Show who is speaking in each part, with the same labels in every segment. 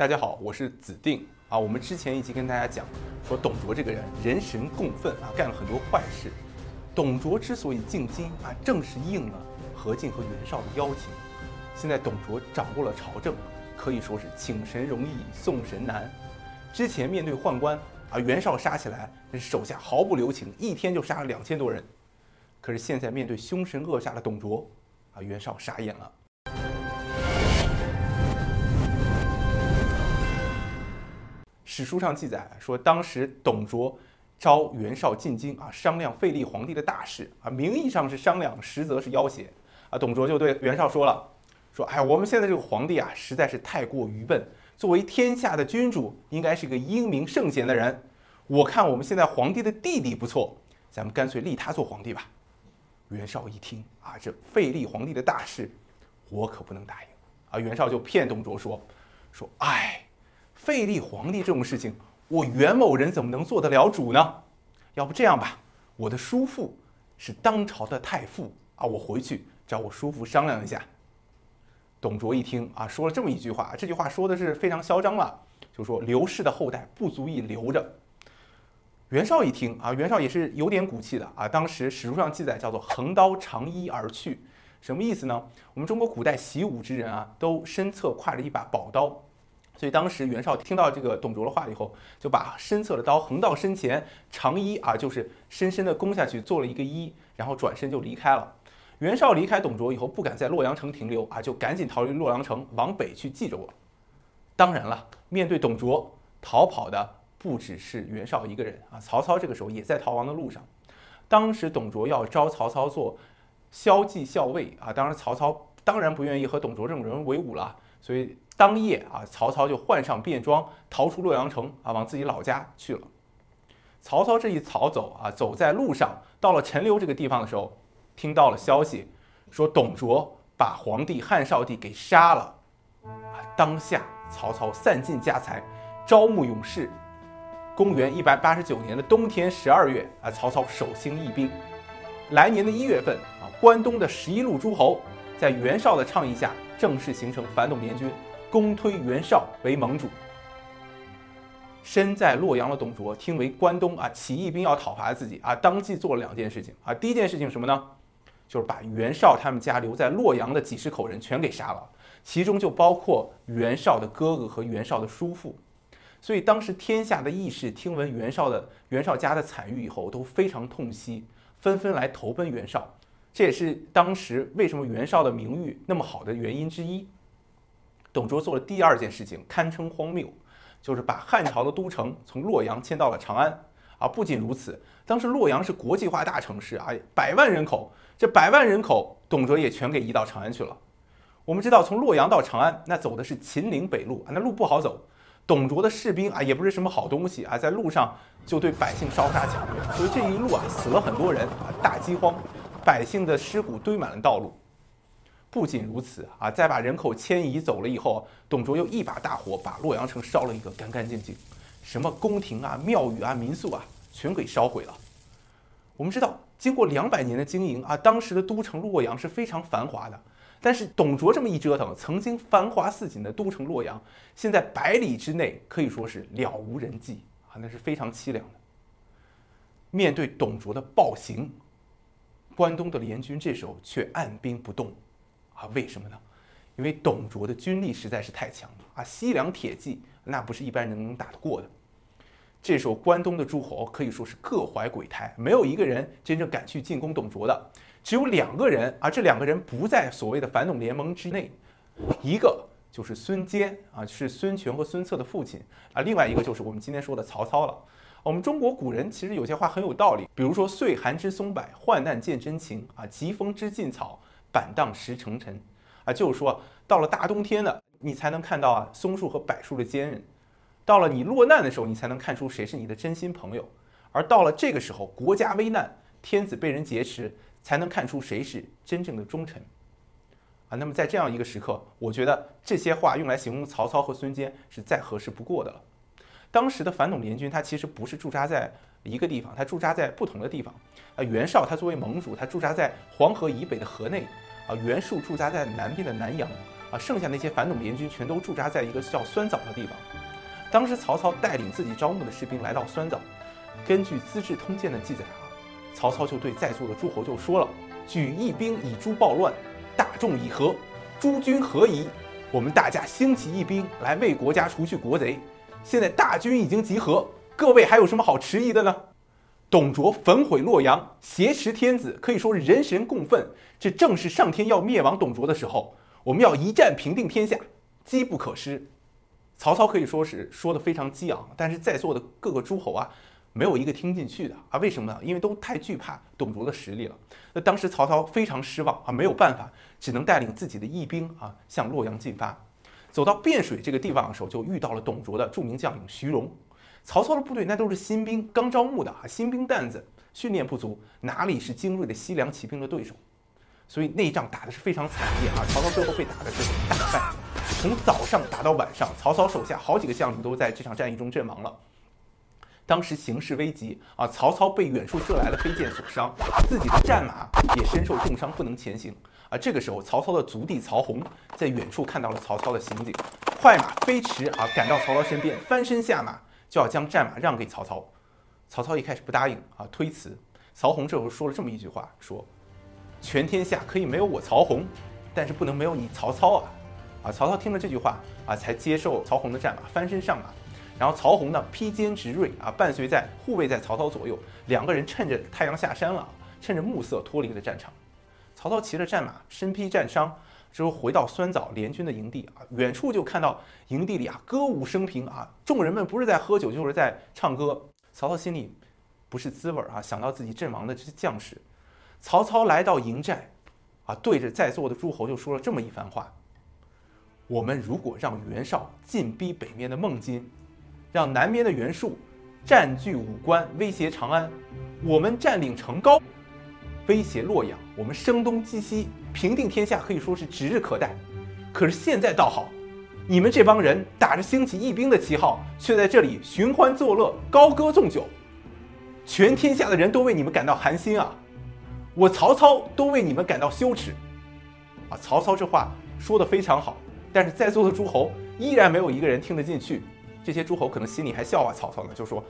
Speaker 1: 大家好，我是子定啊。我们之前一集跟大家讲说，董卓这个人人神共愤啊，干了很多坏事。董卓之所以进京啊，正是应了何进和袁绍的邀请。现在董卓掌握了朝政，可以说是请神容易送神难。之前面对宦官啊，袁绍杀起来手下毫不留情，一天就杀了两千多人。可是现在面对凶神恶煞的董卓啊，袁绍傻眼了。史书上记载说，当时董卓召袁绍进京啊，商量废立皇帝的大事啊，名义上是商量，实则是要挟啊。董卓就对袁绍说了，说：“哎，我们现在这个皇帝啊，实在是太过愚笨。作为天下的君主，应该是个英明圣贤的人。我看我们现在皇帝的弟弟不错，咱们干脆立他做皇帝吧。”袁绍一听啊，这废立皇帝的大事，我可不能答应啊。袁绍就骗董卓说：“说哎。”废立皇帝这种事情，我袁某人怎么能做得了主呢？要不这样吧，我的叔父是当朝的太傅啊，我回去找我叔父商量一下。董卓一听啊，说了这么一句话，这句话说的是非常嚣张了，就说刘氏的后代不足以留着。袁绍一听啊，袁绍也是有点骨气的啊，当时史书上记载叫做横刀长衣而去，什么意思呢？我们中国古代习武之人啊，都身侧挎着一把宝刀。所以当时袁绍听到这个董卓的话以后，就把身侧的刀横到身前，长揖啊，就是深深的攻下去，做了一个揖，然后转身就离开了。袁绍离开董卓以后，不敢在洛阳城停留啊，就赶紧逃离洛阳城，往北去冀州了。当然了，面对董卓，逃跑的不只是袁绍一个人啊，曹操这个时候也在逃亡的路上。当时董卓要招曹操做骁骑校尉啊，当然曹操当然不愿意和董卓这种人为伍了，所以。当夜啊，曹操就换上便装，逃出洛阳城啊，往自己老家去了。曹操这一逃走啊，走在路上，到了陈留这个地方的时候，听到了消息，说董卓把皇帝汉少帝给杀了。啊，当下曹操散尽家财，招募勇士。公元一百八十九年的冬天十二月啊，曹操手兴义兵。来年的一月份啊，关东的十一路诸侯在袁绍的倡议下，正式形成反董联军。公推袁绍为盟主。身在洛阳的董卓听为关东啊起义兵要讨伐自己啊，当即做了两件事情啊。第一件事情什么呢？就是把袁绍他们家留在洛阳的几十口人全给杀了，其中就包括袁绍的哥哥和袁绍的叔父。所以当时天下的义士听闻袁绍的袁绍家的惨遇以后，都非常痛惜，纷纷来投奔袁绍。这也是当时为什么袁绍的名誉那么好的原因之一。董卓做了第二件事情，堪称荒谬，就是把汉朝的都城从洛阳迁到了长安。啊，不仅如此，当时洛阳是国际化大城市啊，百万人口，这百万人口，董卓也全给移到长安去了。我们知道，从洛阳到长安，那走的是秦岭北路啊，那路不好走。董卓的士兵啊，也不是什么好东西啊，在路上就对百姓烧杀抢掠，所以这一路啊，死了很多人啊，大饥荒，百姓的尸骨堆满了道路。不仅如此啊，在把人口迁移走了以后，董卓又一把大火把洛阳城烧了一个干干净净，什么宫廷啊、庙宇啊、民宿啊，全给烧毁了。我们知道，经过两百年的经营啊，当时的都城洛阳是非常繁华的。但是董卓这么一折腾，曾经繁华似锦的都城洛阳，现在百里之内可以说是了无人迹啊，那是非常凄凉的。面对董卓的暴行，关东的联军这时候却按兵不动。啊，为什么呢？因为董卓的军力实在是太强了啊！西凉铁骑那不是一般人能打得过的。这时候关东的诸侯可以说是各怀鬼胎，没有一个人真正敢去进攻董卓的。只有两个人啊，这两个人不在所谓的反董联盟之内，一个就是孙坚啊，是孙权和孙策的父亲啊；另外一个就是我们今天说的曹操了。我们中国古人其实有些话很有道理，比如说“岁寒知松柏，患难见真情”啊，“疾风知劲草”。板荡识成臣，啊，就是说，到了大冬天的，你才能看到啊松树和柏树的坚韧；到了你落难的时候，你才能看出谁是你的真心朋友；而到了这个时候，国家危难，天子被人劫持，才能看出谁是真正的忠臣。啊，那么在这样一个时刻，我觉得这些话用来形容曹操和孙坚是再合适不过的了。当时的反董联军，他其实不是驻扎在一个地方，他驻扎在不同的地方。啊，袁绍他作为盟主，他驻扎在黄河以北的河内；啊，袁术驻扎在南边的南阳；啊，剩下那些反董联军全都驻扎在一个叫酸枣的地方。当时曹操带领自己招募的士兵来到酸枣，根据《资治通鉴》的记载啊，曹操就对在座的诸侯就说了：“举义兵以诛暴乱，大众以和，诸君何疑？我们大家兴起义兵来为国家除去国贼。现在大军已经集合，各位还有什么好迟疑的呢？”董卓焚毁洛阳，挟持天子，可以说人神共愤。这正是上天要灭亡董卓的时候，我们要一战平定天下，机不可失。曹操可以说是说的非常激昂，但是在座的各个诸侯啊，没有一个听进去的啊。为什么呢？因为都太惧怕董卓的实力了。那当时曹操非常失望啊，没有办法，只能带领自己的义兵啊向洛阳进发。走到汴水这个地方的时候，就遇到了董卓的著名将领徐荣。曹操的部队那都是新兵，刚招募的啊，新兵蛋子，训练不足，哪里是精锐的西凉骑兵的对手？所以那一仗打的是非常惨烈啊！曹操最后被打的是大败，从早上打到晚上，曹操手下好几个将领都在这场战役中阵亡了。当时形势危急啊，曹操被远处射来的飞箭所伤，自己的战马也身受重伤，不能前行啊。这个时候，曹操的族弟曹洪在远处看到了曹操的行径，快马飞驰啊，赶到曹操身边，翻身下马。就要将战马让给曹操，曹操一开始不答应啊，推辞。曹洪这时候说了这么一句话：说，全天下可以没有我曹洪，但是不能没有你曹操啊！啊，曹操听了这句话啊，才接受曹洪的战马，翻身上马。然后曹洪呢，披坚执锐啊，伴随在护卫在曹操左右，两个人趁着太阳下山了，趁着暮色脱离了战场。曹操骑着战马，身披战伤。之后回到酸枣联军的营地啊，远处就看到营地里啊歌舞升平啊，众人们不是在喝酒就是在唱歌。曹操心里不是滋味儿啊，想到自己阵亡的这些将士。曹操来到营寨，啊，对着在座的诸侯就说了这么一番话：我们如果让袁绍进逼北面的孟津，让南边的袁术占据武关，威胁长安，我们占领成皋。威胁洛阳，我们声东击西，平定天下可以说是指日可待。可是现在倒好，你们这帮人打着兴起义兵的旗号，却在这里寻欢作乐，高歌纵酒，全天下的人都为你们感到寒心啊！我曹操都为你们感到羞耻啊！曹操这话说的非常好，但是在座的诸侯依然没有一个人听得进去。这些诸侯可能心里还笑话曹操呢，就说。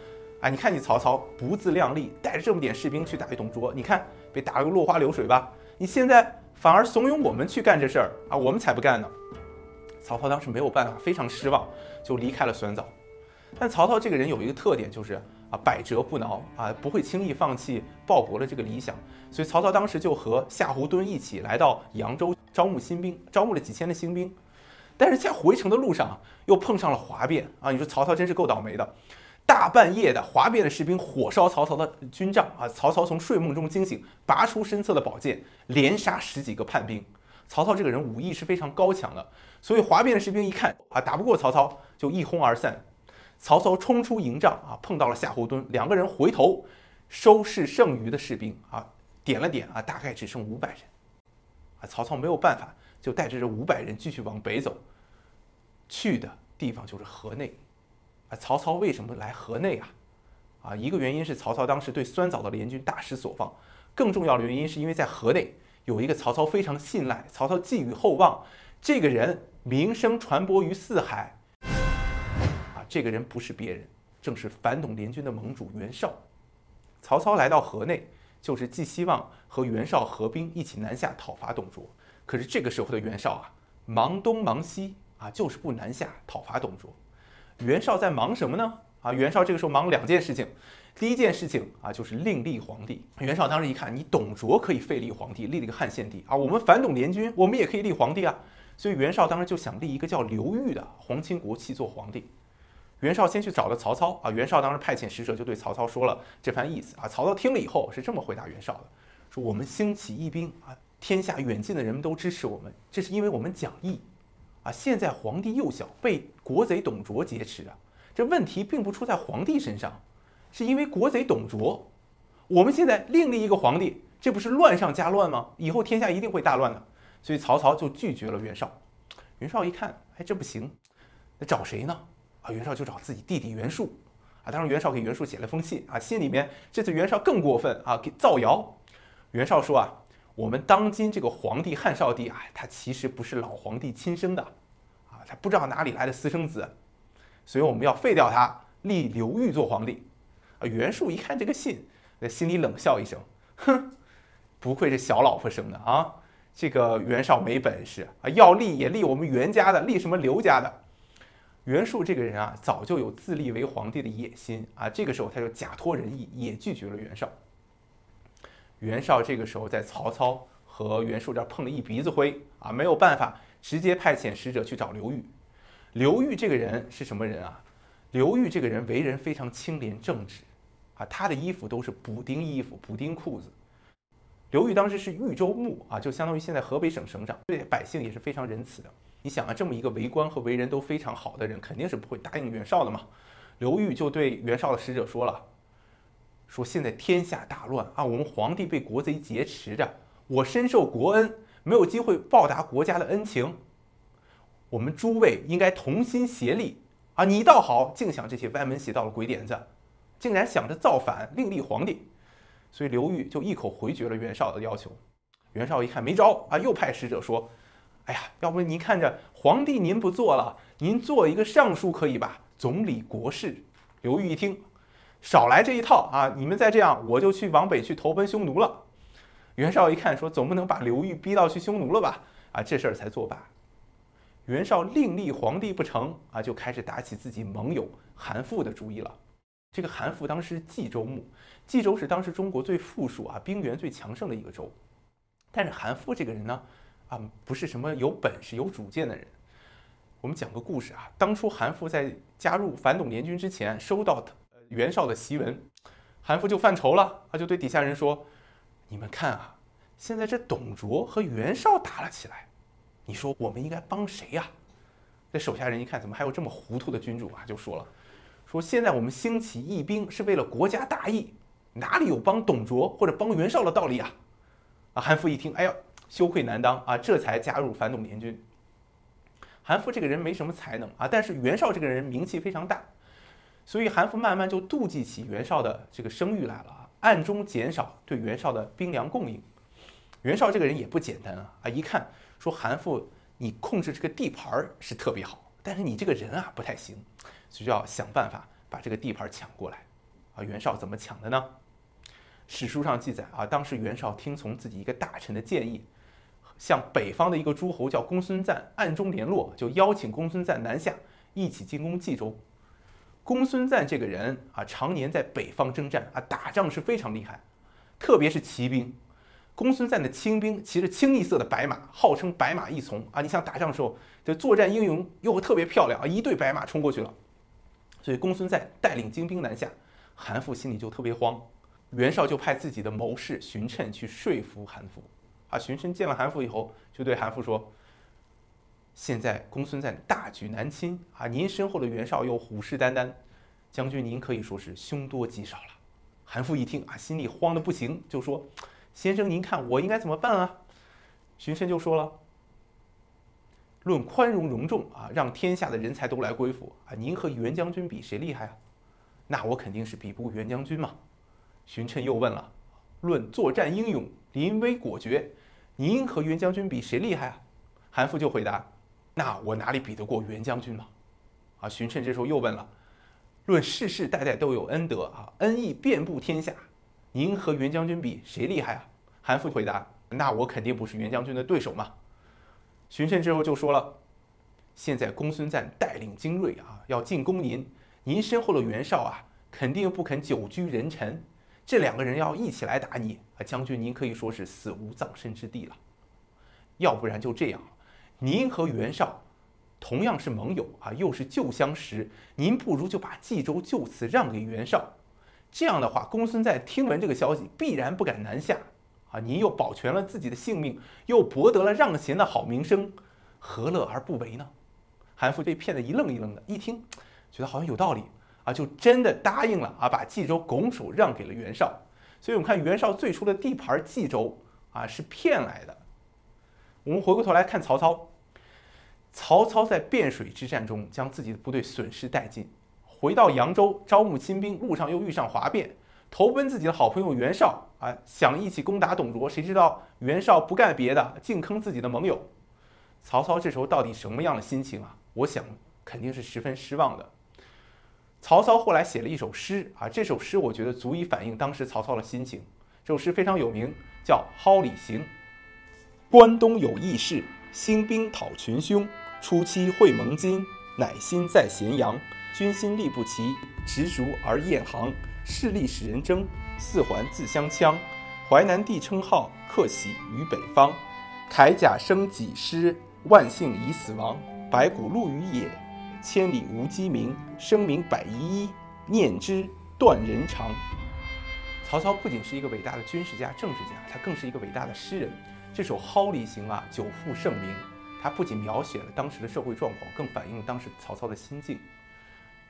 Speaker 1: 啊，你看你曹操不自量力，带着这么点士兵去打一董卓，你看被打了个落花流水吧？你现在反而怂恿我们去干这事儿啊，我们才不干呢！曹操当时没有办法，非常失望，就离开了酸枣。但曹操这个人有一个特点，就是啊，百折不挠啊，不会轻易放弃报国的这个理想。所以曹操当时就和夏侯惇一起来到扬州招募新兵，招募了几千的新兵。但是在回城的路上又碰上了哗变啊！你说曹操真是够倒霉的。大半夜的，哗变的士兵火烧曹操的军帐啊！曹操从睡梦中惊醒，拔出身侧的宝剑，连杀十几个叛兵。曹操这个人武艺是非常高强的，所以哗变的士兵一看啊，打不过曹操，就一哄而散。曹操冲出营帐啊，碰到了夏侯惇，两个人回头收拾剩余的士兵啊，点了点啊，大概只剩五百人。啊，曹操没有办法，就带着这五百人继续往北走，去的地方就是河内。啊，曹操为什么来河内啊？啊，一个原因是曹操当时对酸枣的联军大失所望，更重要的原因是因为在河内有一个曹操非常信赖、曹操寄予厚望，这个人名声传播于四海。啊，这个人不是别人，正是反董联军的盟主袁绍。曹操来到河内，就是寄希望和袁绍合兵一起南下讨伐董卓。可是这个时候的袁绍啊，忙东忙西啊，就是不南下讨伐董卓。袁绍在忙什么呢？啊，袁绍这个时候忙两件事情。第一件事情啊，就是另立皇帝。袁绍当时一看，你董卓可以废立皇帝，立了一个汉献帝啊，我们反董联军，我们也可以立皇帝啊。所以袁绍当时就想立一个叫刘裕的皇亲国戚做皇帝。袁绍先去找了曹操啊，袁绍当时派遣使者就对曹操说了这番意思啊。曹操听了以后是这么回答袁绍的：说我们兴起义兵啊，天下远近的人们都支持我们，这是因为我们讲义。啊，现在皇帝幼小，被国贼董卓劫持啊！这问题并不出在皇帝身上，是因为国贼董卓。我们现在另立一个皇帝，这不是乱上加乱吗？以后天下一定会大乱的。所以曹操就拒绝了袁绍。袁绍一看，哎，这不行，那找谁呢？啊，袁绍就找自己弟弟袁术。啊，当时袁绍给袁术写了封信啊，信里面这次袁绍更过分啊，给造谣。袁绍说啊，我们当今这个皇帝汉少帝啊，他其实不是老皇帝亲生的，啊，他不知道哪里来的私生子，所以我们要废掉他，立刘裕做皇帝。啊，袁术一看这个信，那心里冷笑一声，哼，不愧是小老婆生的啊，这个袁绍没本事啊，要立也立我们袁家的，立什么刘家的？袁术这个人啊，早就有自立为皇帝的野心啊，这个时候他就假托人意，也拒绝了袁绍。袁绍这个时候在曹操和袁术这儿碰了一鼻子灰啊，没有办法，直接派遣使者去找刘裕。刘裕这个人是什么人啊？刘裕这个人为人非常清廉正直啊，他的衣服都是补丁衣服、补丁裤子。刘裕当时是豫州牧啊，就相当于现在河北省省长，对百姓也是非常仁慈的。你想啊，这么一个为官和为人都非常好的人，肯定是不会答应袁绍的嘛。刘裕就对袁绍的使者说了。说现在天下大乱啊，我们皇帝被国贼劫持着，我深受国恩，没有机会报答国家的恩情。我们诸位应该同心协力啊！你倒好，净想这些歪门邪道的鬼点子，竟然想着造反另立皇帝。所以刘裕就一口回绝了袁绍的要求。袁绍一看没招啊，又派使者说：“哎呀，要不您看着皇帝您不做了，您做一个尚书可以吧？总理国事。”刘裕一听。少来这一套啊！你们再这样，我就去往北去投奔匈奴了。袁绍一看，说总不能把刘裕逼到去匈奴了吧？啊，这事儿才作罢。袁绍另立皇帝不成啊，就开始打起自己盟友韩馥的主意了。这个韩馥当时冀州牧，冀州是当时中国最富庶啊、兵源最强盛的一个州。但是韩馥这个人呢，啊，不是什么有本事、有主见的人。我们讲个故事啊，当初韩馥在加入反董联军之前，收到的袁绍的檄文，韩馥就犯愁了，他就对底下人说：“你们看啊，现在这董卓和袁绍打了起来，你说我们应该帮谁呀？”这手下人一看，怎么还有这么糊涂的君主啊？就说了：“说现在我们兴起义兵是为了国家大义，哪里有帮董卓或者帮袁绍的道理啊？”啊，韩馥一听，哎呀，羞愧难当啊，这才加入反董联军。韩馥这个人没什么才能啊，但是袁绍这个人名气非常大。所以韩馥慢慢就妒忌起袁绍的这个声誉来了啊，暗中减少对袁绍的兵粮供应。袁绍这个人也不简单啊啊！一看说韩馥，你控制这个地盘是特别好，但是你这个人啊不太行，所以就要想办法把这个地盘抢过来。啊，袁绍怎么抢的呢？史书上记载啊，当时袁绍听从自己一个大臣的建议，向北方的一个诸侯叫公孙瓒暗中联络，就邀请公孙瓒南下，一起进攻冀州。公孙瓒这个人啊，常年在北方征战啊，打仗是非常厉害，特别是骑兵。公孙瓒的轻兵骑着清一色的白马，号称白马一从啊。你想打仗的时候，这作战英勇又特别漂亮啊，一队白马冲过去了。所以公孙瓒带领精兵南下，韩馥心里就特别慌。袁绍就派自己的谋士荀谶去说服韩馥啊。荀谶见了韩馥以后，就对韩馥说。现在公孙瓒大举南侵啊，您身后的袁绍又虎视眈眈，将军您可以说是凶多吉少了。韩馥一听啊，心里慌得不行，就说：“先生您看我应该怎么办啊？”荀谶就说了：“论宽容容众啊，让天下的人才都来归附啊，您和袁将军比谁厉害啊？那我肯定是比不过袁将军嘛。”荀谶又问了：“论作战英勇、临危果决，您和袁将军比谁厉害啊？”韩馥就回答。那我哪里比得过袁将军嘛？啊，荀谶这时候又问了：“论世世代代都有恩德啊，恩义遍布天下，您和袁将军比，谁厉害啊？”韩馥回答：“那我肯定不是袁将军的对手嘛。”荀谶之后就说了：“现在公孙瓒带领精锐啊，要进攻您，您身后的袁绍啊，肯定不肯久居人臣，这两个人要一起来打你啊，将军您可以说是死无葬身之地了。要不然就这样。”您和袁绍同样是盟友啊，又是旧相识，您不如就把冀州就此让给袁绍。这样的话，公孙瓒听闻这个消息，必然不敢南下啊。您又保全了自己的性命，又博得了让贤的好名声，何乐而不为呢？韩馥被骗得一愣一愣的，一听觉得好像有道理啊，就真的答应了啊，把冀州拱手让给了袁绍。所以我们看袁绍最初的地盘冀州啊，是骗来的。我们回过头来看曹操。曹操在汴水之战中将自己的部队损失殆尽，回到扬州招募亲兵，路上又遇上哗变，投奔自己的好朋友袁绍啊，想一起攻打董卓，谁知道袁绍不干别的，净坑自己的盟友。曹操这时候到底什么样的心情啊？我想肯定是十分失望的。曹操后来写了一首诗啊，这首诗我觉得足以反映当时曹操的心情。这首诗非常有名，叫《蒿里行》。关东有义士，兴兵讨群凶。初期会盟津，乃心在咸阳。军心力不齐，执烛而厌行。势力使人争，四环自相枪。淮南地称号，克喜于北方。铠甲生几师，万姓已死亡。白骨露于野，千里无鸡鸣。声名百遗一，念之断人肠。曹操不仅是一个伟大的军事家、政治家，他更是一个伟大的诗人。这首《蒿里行》啊，久负盛名。它不仅描写了当时的社会状况，更反映了当时曹操的心境。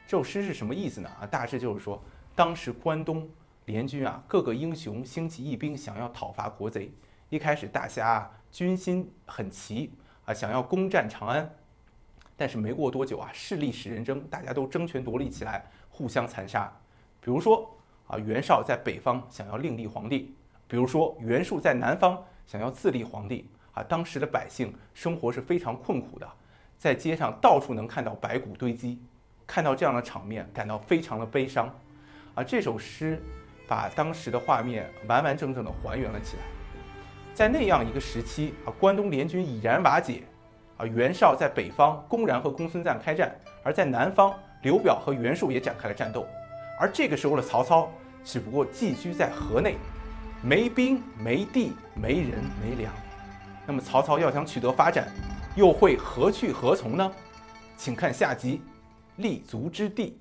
Speaker 1: 这首诗是什么意思呢？啊，大致就是说，当时关东联军啊，各个英雄兴起义兵，想要讨伐国贼。一开始大家军心很齐啊，想要攻占长安。但是没过多久啊，势力使人争，大家都争权夺利起来，互相残杀。比如说啊，袁绍在北方想要另立皇帝，比如说袁术在南方想要自立皇帝。当时的百姓生活是非常困苦的，在街上到处能看到白骨堆积，看到这样的场面，感到非常的悲伤。啊，这首诗把当时的画面完完整整的还原了起来。在那样一个时期，啊，关东联军已然瓦解，啊，袁绍在北方公然和公孙瓒开战，而在南方，刘表和袁术也展开了战斗。而这个时候的曹操，只不过寄居在河内，没兵没地没人没粮。那么曹操要想取得发展，又会何去何从呢？请看下集，立足之地。